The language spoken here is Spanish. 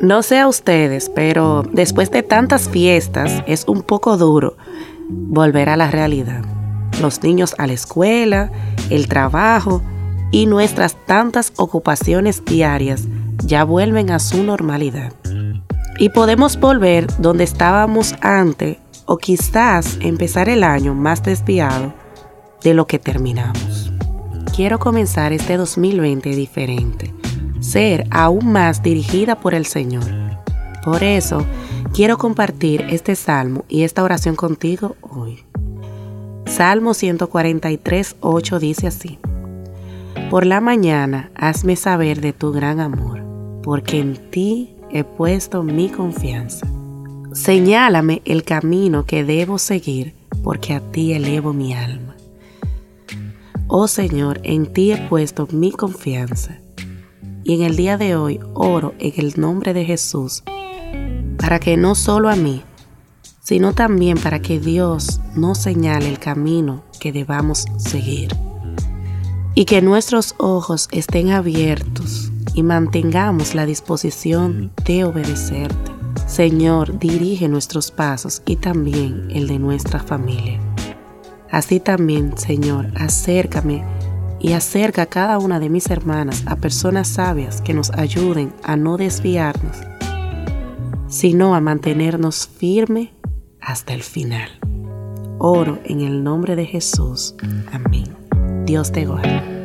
No sé a ustedes, pero después de tantas fiestas es un poco duro volver a la realidad. Los niños a la escuela, el trabajo y nuestras tantas ocupaciones diarias ya vuelven a su normalidad. Y podemos volver donde estábamos antes o quizás empezar el año más desviado de lo que terminamos. Quiero comenzar este 2020 diferente, ser aún más dirigida por el Señor. Por eso, quiero compartir este salmo y esta oración contigo hoy. Salmo 143, 8 dice así. Por la mañana hazme saber de tu gran amor, porque en ti he puesto mi confianza. Señálame el camino que debo seguir, porque a ti elevo mi alma. Oh Señor, en ti he puesto mi confianza. Y en el día de hoy oro en el nombre de Jesús, para que no solo a mí, sino también para que Dios nos señale el camino que debamos seguir. Y que nuestros ojos estén abiertos y mantengamos la disposición de obedecerte. Señor, dirige nuestros pasos y también el de nuestra familia. Así también, Señor, acércame y acerca a cada una de mis hermanas a personas sabias que nos ayuden a no desviarnos, sino a mantenernos firme hasta el final. Oro en el nombre de Jesús. Amén. Dios te guarde.